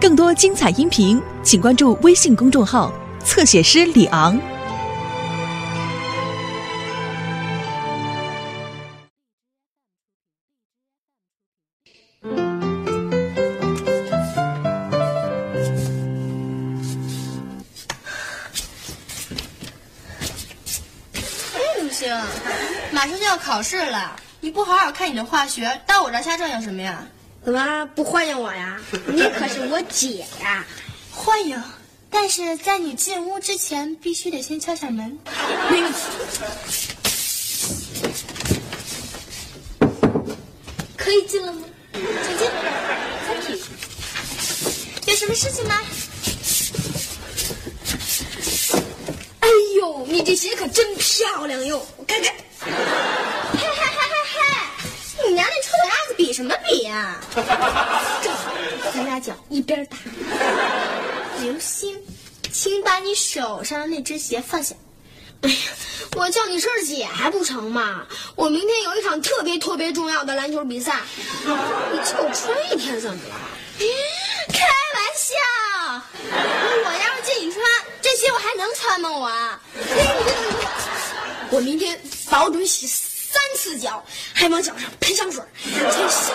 更多精彩音频，请关注微信公众号“侧写师李昂”。哎，刘星，马上就要考试了，你不好好看你的化学，到我这儿瞎转悠什么呀？怎么不欢迎我呀？你可是我姐呀！欢迎，但是在你进屋之前，必须得先敲下门。可以进了吗？请进。Thank you。有什么事情吗？哎呦，你这鞋可真漂亮哟！我看看。什么比呀、正好，咱俩脚一边大。刘星，请把你手上的那只鞋放下。哎呀，我叫你声姐还不成吗？我明天有一场特别特别重要的篮球比赛，你就穿一天怎么了？开玩笑，我要是借你穿这鞋，我还能穿吗？我？我明天保准洗三次脚，还往脚上喷香水，这下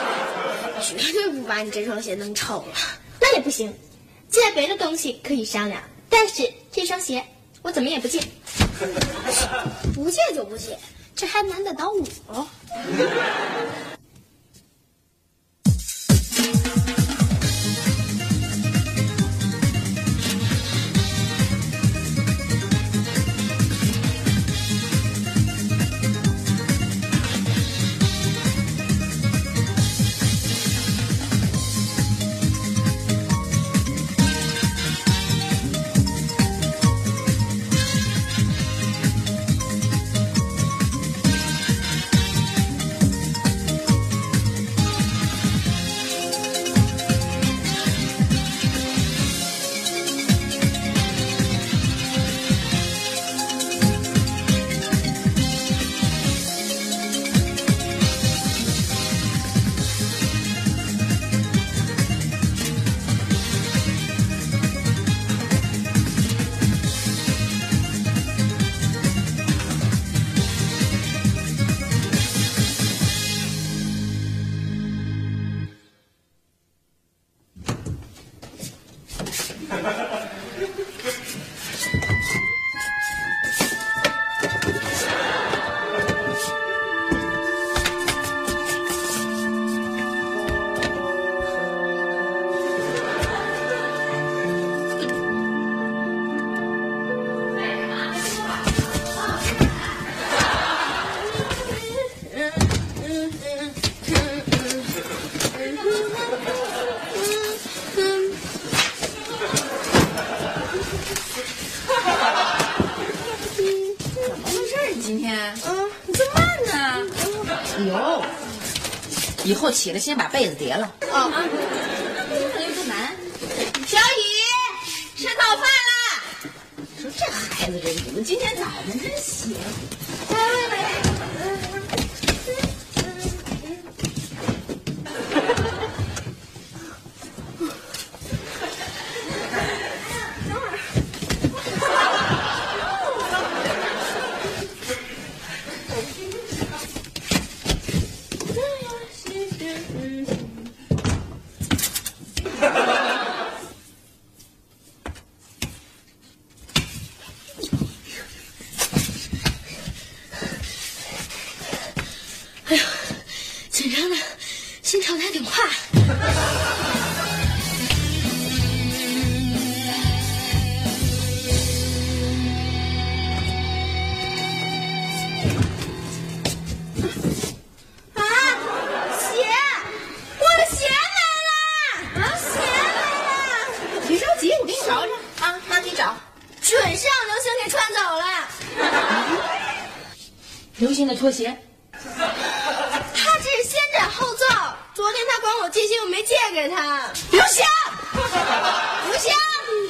绝对不把你这双鞋弄臭了。那也不行，借别的东西可以商量，但是这双鞋我怎么也不借。不借就不借，这还难得倒我？以后起来先把被子叠了。哦，这又不难。小雨，吃早饭啦！说这孩子这你们今天早晨真邪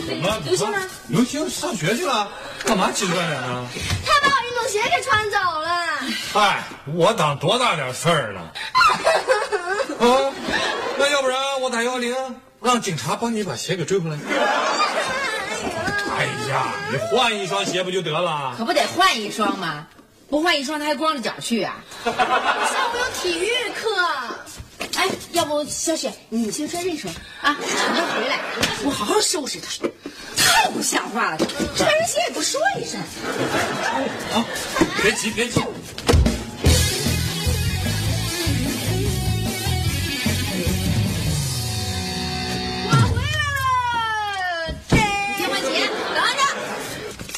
怎么？刘星呢？刘星上学去了，干嘛急着点啊？他把我运动鞋给穿走了。哎，我挡多大点事儿了？啊，那要不然我打幺幺零，让警察帮你把鞋给追回来。哎呀，你换一双鞋不就得了？可不得换一双吗？不换一双他还光着脚去啊？下午有体育要不小雪你先穿这双啊，等他回来我好好收拾他。太不像话了，穿上鞋也不说一声。啊，别急别急。我回来了，这别换鞋，等着，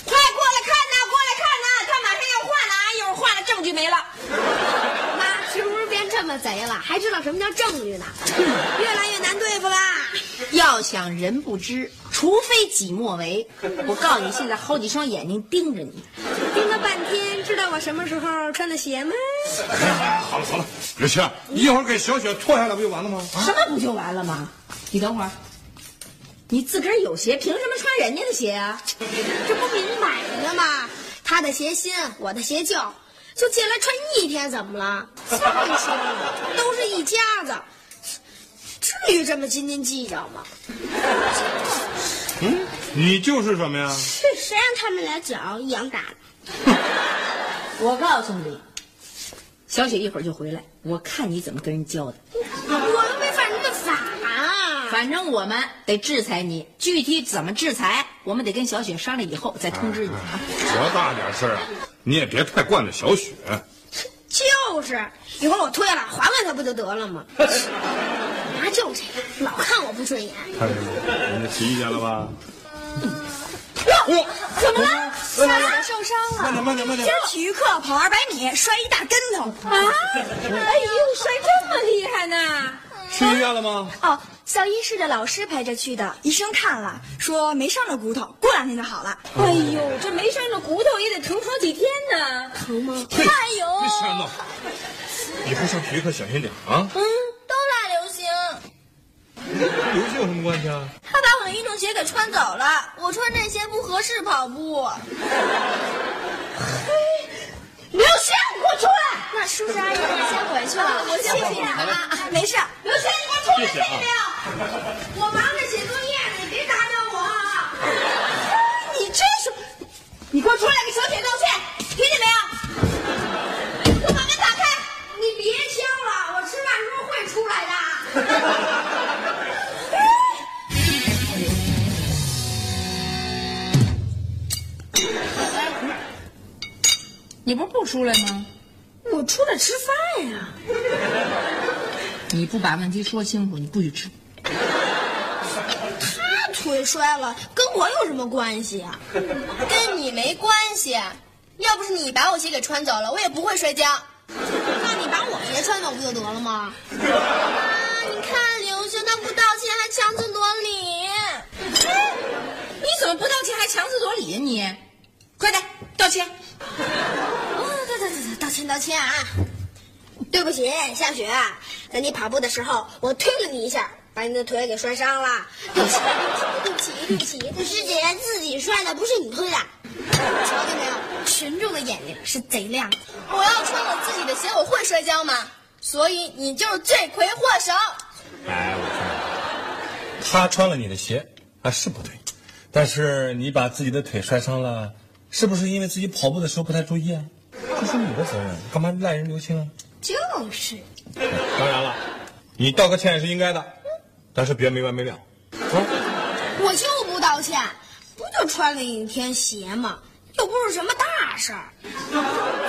快过来看呐，过来看呐，他马上要换了啊，一会儿换了证据没了。贼了？还知道什么叫证据呢？越来越难对付啦。要想人不知，除非己莫为。我告诉你，现在好几双眼睛盯着你。盯了半天，知道我什么时候穿的鞋吗？哎，好了好了，刘青，一会儿给小雪脱下来不就完了吗？什么不就完了吗？你等会儿，你自个儿有鞋，凭什么穿人家的鞋啊？这不明摆着吗？他的鞋新，我的鞋旧，就进来穿一天，怎么了？再说了，都是一家子，至于这么斤斤计较吗？嗯，你就是什么呀？谁让他们俩脚一样大呢？我告诉你，小雪一会儿就回来，我看你怎么跟人交代。我又没犯什么法啊！反正我们得制裁你，具体怎么制裁，我们得跟小雪商量以后再通知你啊。多大点事儿啊！你也别太惯着小雪。就是，一会儿我退了，还给他不就得了吗？妈就这样，老看我不顺眼。看见没？人家提意见了吧？哟，怎么了？小雪受伤了，慢点慢点慢点今儿体育课跑二百米摔一大跟头啊！哎呦，摔这么厉害呢？去医院了吗？哦，校医室的老师陪着去的，医生看了说没伤着骨头，过两天就好了。哎呦，这没伤着骨头也得疼好几天呢。疼吗？嘿哎呦，别瞎闹！以后上体育课小心点啊！嗯，都赖刘星，跟刘星有什么关系啊？他把我的运动鞋给穿走了，我穿这鞋不合适跑步。刘星，你给我出来！那叔叔阿姨，我先回去了，我先回去了啊，没事。刘星，你给我出来，谢谢啊听见没有？我忙着写作业呢，你别打扰我啊！你真是，你给我出来给小铁道歉，听见没有？给我把门打开！你别敲了，我吃饭时候会出来的。你不是不出来吗？我出来吃饭呀。你不把问题说清楚，你不许吃。他腿摔了，跟我有什么关系啊？跟你没关系。要不是你把我鞋给穿走了，我也不会摔跤。那你把我鞋穿走不就得了吗？啊！你看刘星，他不道歉还强词夺理。你怎么不道歉还强词夺理呀你？快点道歉！道歉道歉啊！对不起，夏雪，在你跑步的时候，我推了你一下，把你的腿给摔伤了。对不起，对不起，对不起，对不起，是姐姐自己摔的，不是你推的。瞧见没有？群众的眼睛是贼亮。我要穿我自己的鞋，我会摔跤吗？所以你就是罪魁祸首。哎，我看他穿了你的鞋啊是不对，但是你把自己的腿摔伤了，是不是因为自己跑步的时候不太注意啊？这是你的责任，干嘛赖人刘青啊？就是，当然了，你道个歉也是应该的，但是别没完没了。啊，我就不道歉，不就穿了一天鞋吗？又不是什么大事儿。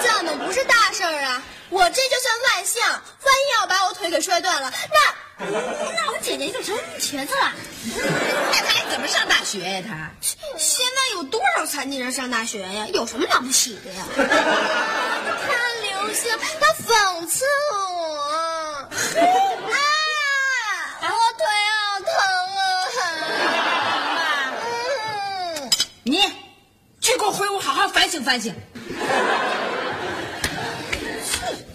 怎么不是大事儿啊？我这就算万幸，万一要把我腿给摔断了，那那我姐姐就成瘸子了。那他还怎么上大学呀？他现在有多少残疾人上大学呀？有什么了不起的呀？他刘星，他讽刺我。啊！我回屋好好反省反省。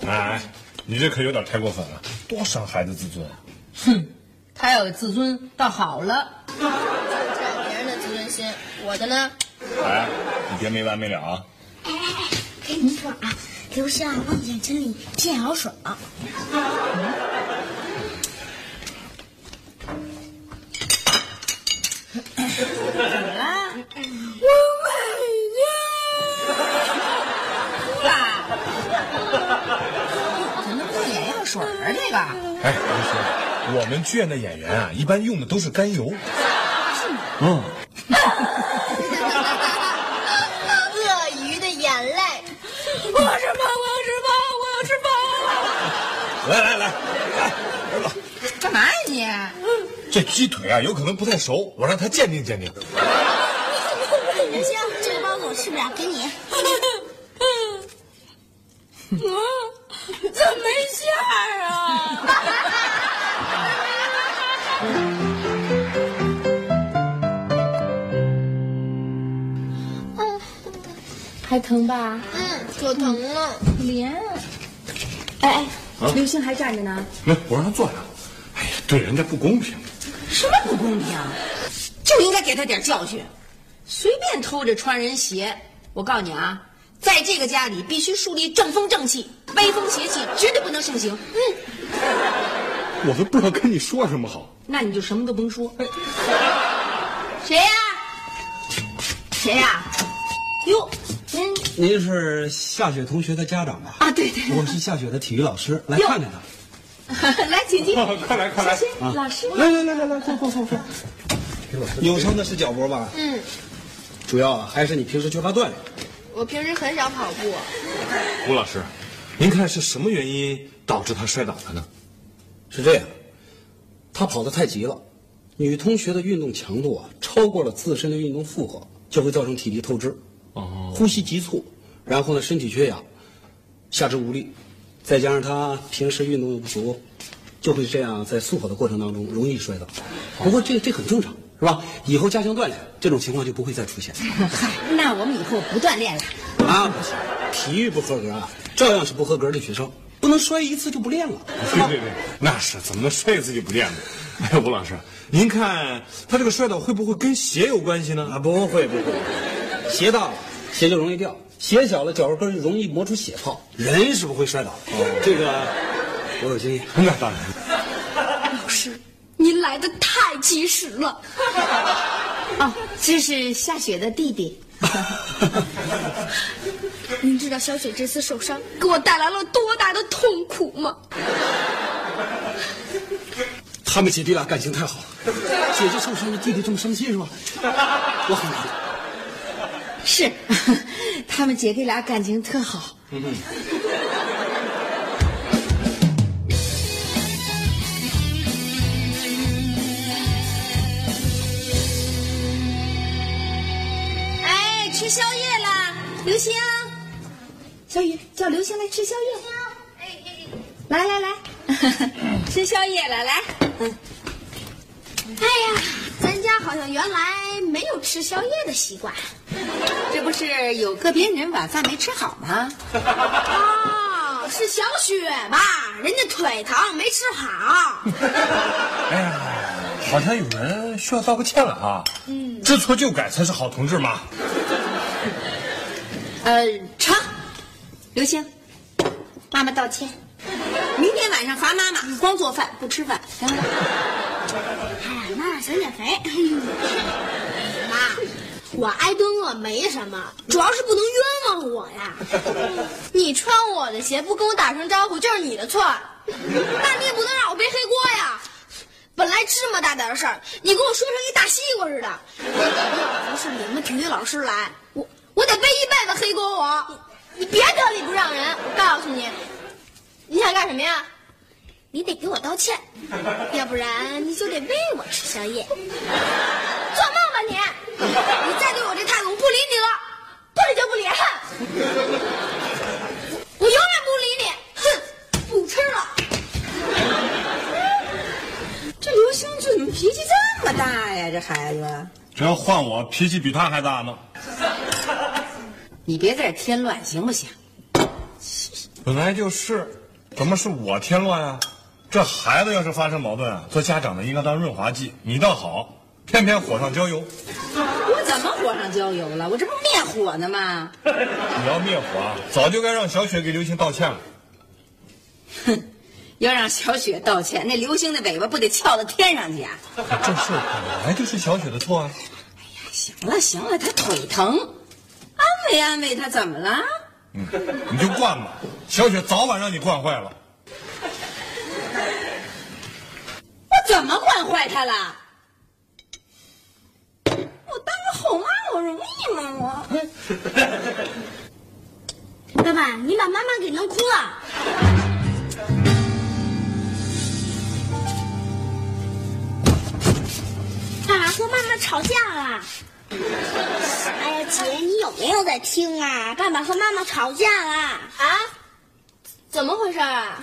哎，你这可有点太过分了，多伤孩子自尊啊！哼，他要有自尊倒好了，照顾别人的自尊心，我的呢？哎，你别没完没了啊！哎哎哎，跟您说啊，刘下，望见真理，见好爽。嗯怎么了？怎么不眼药水啊？这个？哎，我跟你说，我们剧院的演员啊，一般用的都是甘油。嗯，鳄鱼的眼泪。我吃饭，我要吃饭，我要吃饭。来来来，来，儿子，干嘛呀你？这鸡腿啊，有可能不太熟，我让他鉴定鉴定。行，这个包子我吃不了，给你。怎么没馅儿啊？还疼吧？嗯，可疼了。莲。哎哎，刘星还站着呢。没，我让他坐下。哎呀，对人家不公平。什么不公平？就应该给他点教训。随便偷着穿人鞋，我告诉你啊，在这个家里必须树立正风正气，威风邪气绝对不能盛行。嗯，我都不知道跟你说什么好。那你就什么都甭说。谁呀？谁呀？哟，您您是夏雪同学的家长吧？啊，对对，我是夏雪的体育老师，来看看他。来，请进。快来快来老师。来来来来来，坐坐坐坐。扭伤的是脚脖吧？嗯，主要啊还是你平时缺乏锻炼。我平时很少跑步。吴老师，您看是什么原因导致他摔倒的呢？是这样，他跑得太急了，女同学的运动强度啊超过了自身的运动负荷，就会造成体力透支，哦，呼吸急促，然后呢身体缺氧，下肢无力，再加上他平时运动又不足，就会这样在速跑的过程当中容易摔倒。不过这这很正常，是吧？以后加强锻炼，这种情况就不会再出现。嗨，那我们以后不锻炼了。那不行，体育不合格啊，照样是不合格的学生，不能摔一次就不练了。对对对，那是怎么能摔一次就不练呢？哎，吴老师，您看他这个摔倒会不会跟鞋有关系呢？啊，不会不会，鞋大了鞋就容易掉，鞋小了脚后跟就容易磨出血泡，人是不会摔倒。哦，这个我有经验。那当然。老师，您来的太及时了。哦，这是夏雪的弟弟。您知道小雪这次受伤给我带来了多大的痛苦吗？他们姐弟俩感情太好了，姐姐受伤了，弟弟这么生气是吧？我很难过。是，他们姐弟俩感情特好。哎，吃宵夜啦，刘星。小雨叫刘星来吃宵夜。来来来，吃宵夜了，来。嗯，哎呀，咱家好像原来没有吃宵夜的习惯。这不是有个别人晚饭没吃好吗？哦，是小雪吧？人家腿疼没吃好。哎呀，好像有人需要道个歉了啊！嗯，知错就改才是好同志嘛。呃，成，刘星，妈妈道歉，明天晚上罚妈妈光做饭不吃饭，行吗？哎，妈妈想减肥。妈，我挨顿饿没什么，主要是不能冤枉我呀。你穿我的鞋不跟我打声招呼就是你的错，那你也不能让我背黑锅呀。本来这么大点的事儿，你给我说成一大西瓜似的。要不是你们体育老师来，我我得背一辈子黑锅我。你别得理不让人，我告诉你，你想干什么呀？你得给我道歉，要不然你就得喂我吃宵夜。做梦吧你！你再对我这态度，我不理你了，不理就不理，哼！我永远不理你，哼！不吃了。这刘星怎么脾气这么大呀？这孩子，这要换我，脾气比他还大呢。你别在这添乱行不行？本来就是，怎么是我添乱啊？这孩子要是发生矛盾啊，做家长的应该当润滑剂，你倒好，偏偏火上浇油。我怎么火上浇油了？我这不灭火呢吗？你要灭火啊，早就该让小雪给刘星道歉了。哼，要让小雪道歉，那刘星的尾巴不得翘到天上去啊？这事儿本来就是小雪的错啊。哎呀行了行了，他腿疼，安慰安慰他，怎么了？嗯，你就惯吧，小雪早晚让你惯坏了。我怎么惯坏他了？我当个后妈，我容易吗？我。爸爸，你把妈妈给弄哭了。爸爸和妈妈吵架了。哎呀，姐，你有没有在听啊？爸爸和妈妈吵架了。啊？怎么回事啊？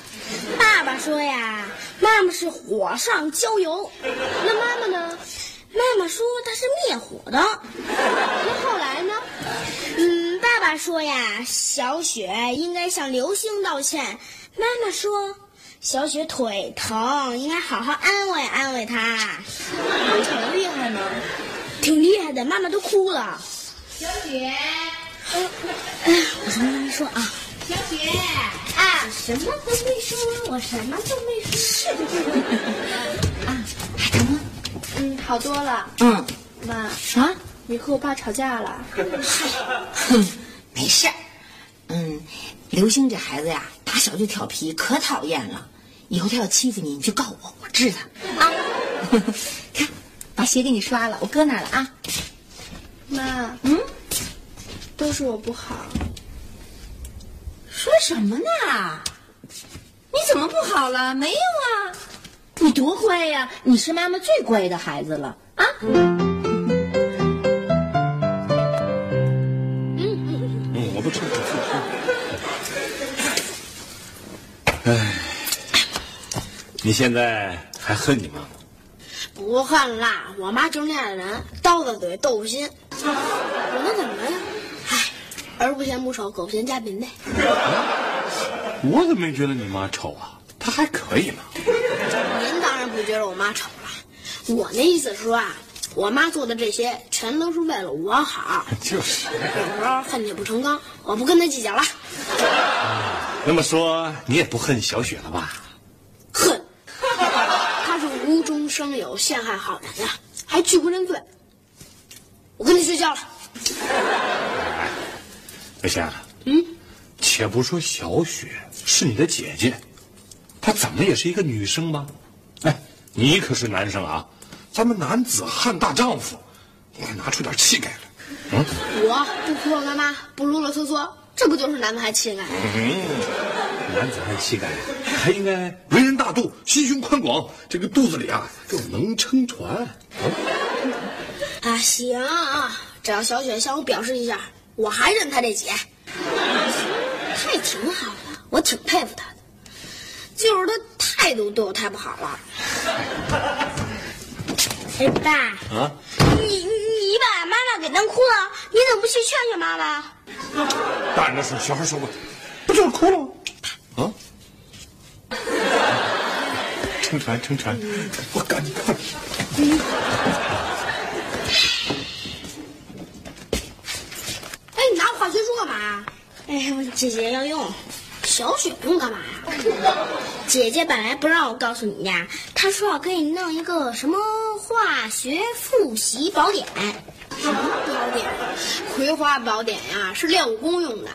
爸爸说呀，妈妈是火上浇油，那妈妈呢？妈妈说她是灭火的。那后来呢？嗯，爸爸说呀，小雪应该向刘星道歉。妈妈说，小雪腿疼，应该好好安慰安慰她。妈妈都哭了。小雪，我什么都没说啊。小雪，啊，什么都没说，我什么都没说。啊，还疼吗？嗯，好多了。嗯，妈，啊，你和我爸吵架了？哼，没事儿。嗯，刘星这孩子呀，打小就调皮，可讨厌了。以后他要欺负你，你就告我，我治他啊。看，把鞋给你刷了，我搁那儿了啊。妈，嗯，都是我不好。说什么呢？你怎么不好了？没有啊，你多乖呀！你是妈妈最乖的孩子了啊。嗯嗯，我不吃，我哎，你现在还恨你妈吗？不恨啦，我妈就是那样的人，刀子嘴豆腐心。我能怎么呀？唉，儿不嫌母丑，狗嫌家贫呗。我怎么没觉得你妈丑啊？她还可以呢。您当然不觉得我妈丑了，我那意思是说啊，我妈做的这些全都是为了我好。就是。有时候恨铁不成钢，我不跟她计较了。那么说，你也不恨小雪了吧？恨，她是生有，陷害好人呀，还拒不认罪。我跟你睡觉了。刘霞，嗯，且不说小雪是你的姐姐，她怎么也是一个女生吧？哎，你可是男生啊，咱们男子汉大丈夫，应该拿出点气概来。嗯，我不哭了干妈？不啰啰嗦嗦，这不就是男子汉气概？嗯，男子汉气概还应该大度、心胸宽广，这个肚子里啊又能撑船。啊，行啊，只要小雪向我表示一下，我还认她这姐。她也挺好的，我挺佩服她的，就是她态度对我太不好了。哎，爸，啊，你你把妈妈给弄哭了，你怎么不去劝劝妈妈？大人的事小孩说过，不就是哭了吗？撑船，撑船，我赶紧看。哎，你拿我化学书干嘛？哎呀，我姐姐要用，小雪用干嘛呀？姐姐本来不让我告诉你呀，她说要给你弄一个什么化学复习宝典。什么宝典？葵花宝典呀，是练武功用的。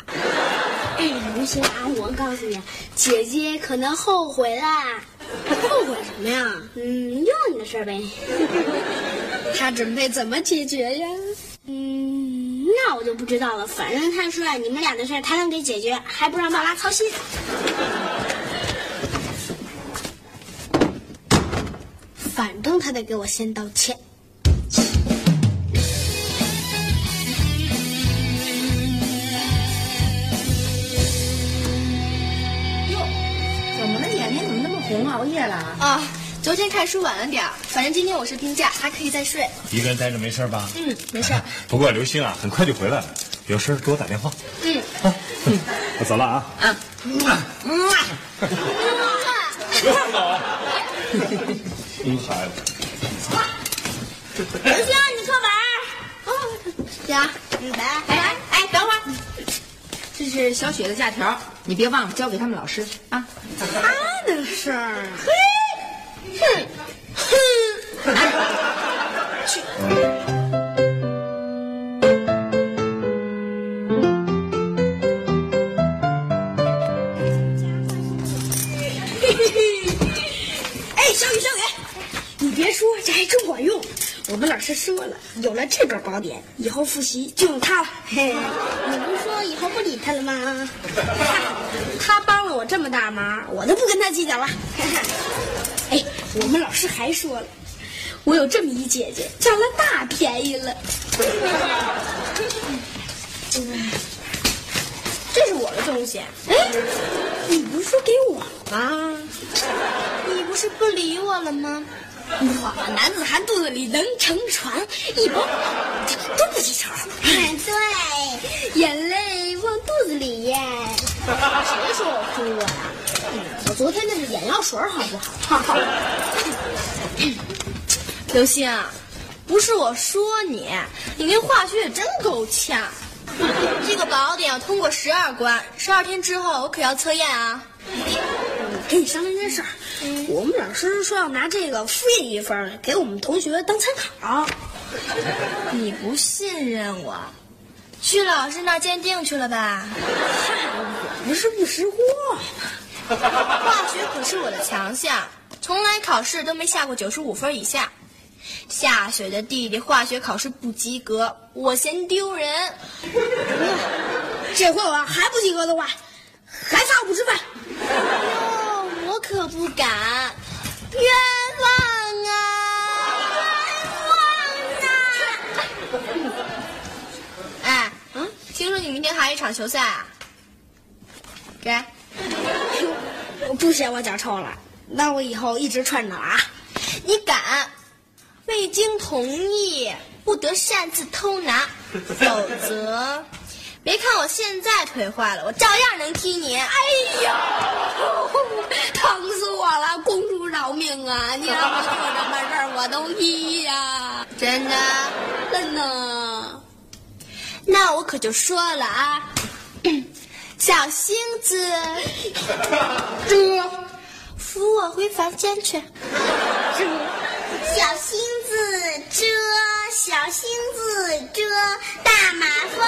哎，刘星啊，我告诉你，姐姐可能后悔啦。后悔什么呀？嗯，又你的事儿呗。他准备怎么解决呀？嗯，那我就不知道了。反正他说你们俩的事儿他能给解决，还不让爸妈操心。反正他得给我先道歉。睛怎么那么红？熬夜了？啊，昨天看书晚了点儿，反正今天我是病假，还可以再睡。一个人待着没事吧？嗯，没事儿。不过刘星啊，很快就回来了，有事给我打电话。嗯，啊，我走了啊。啊，不要走。嗯，孩子。刘星，你课本。哦，呀，嗯，来哎哎哎，等会儿，这是小雪的假条你别忘了交给他们老师。啊。他的事儿。嘿。哼快去小雨小雨。你别说这还真管用。我们老师说了有了这本宝典以后复习就用它了。嘿。理他了吗？他帮了我这么大忙，我就不跟他计较了。哎，我们老师还说了，我有这么一姐姐，占了大便宜了。这是我的东西。哎，你不是说给我吗？你不是不理我了吗？我男子汉肚子里能撑船，一包都不记仇。谁说我哭啊？我昨天那是眼药水，好不好？刘星，不是我说你，你那化学也真够呛。这个宝典要通过十二关，十二天之后我可要测验啊。跟你商量件事儿，我们老师说要拿这个复印一份给我们同学当参考。你不信任我，去老师那鉴定去了吧？我不是不识货吗？化学可是我的强项，从来考试都没下过九十五分以下。下雪的弟弟化学考试不及格，我嫌丢人。这回我要还不及格的话，还罚我不吃饭。哟，我可不敢。冤枉啊！冤枉啊！听说你明天还有一场球赛啊？给。我 不嫌我脚臭了，那我以后一直穿着啊。你敢？未经同意，不得擅自偷拿，否则，别看我现在腿坏了，我照样能踢你。哎呀，疼死我了！公主饶命啊！你让我做什么事儿我都踢呀！真的，真的。那我可就说了啊，小星子，这扶我回房间去。小星子遮，小星子遮，大马蜂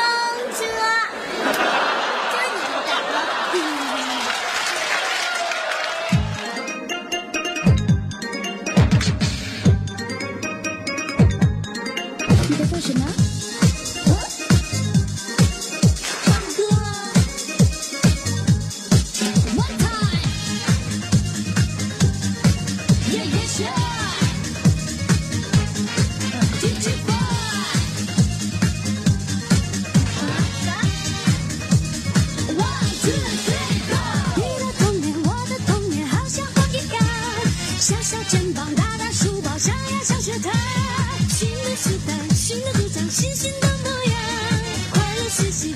肩膀，大大书包，上呀上学堂。新的时代，新的主张，新新的模样，快乐学习，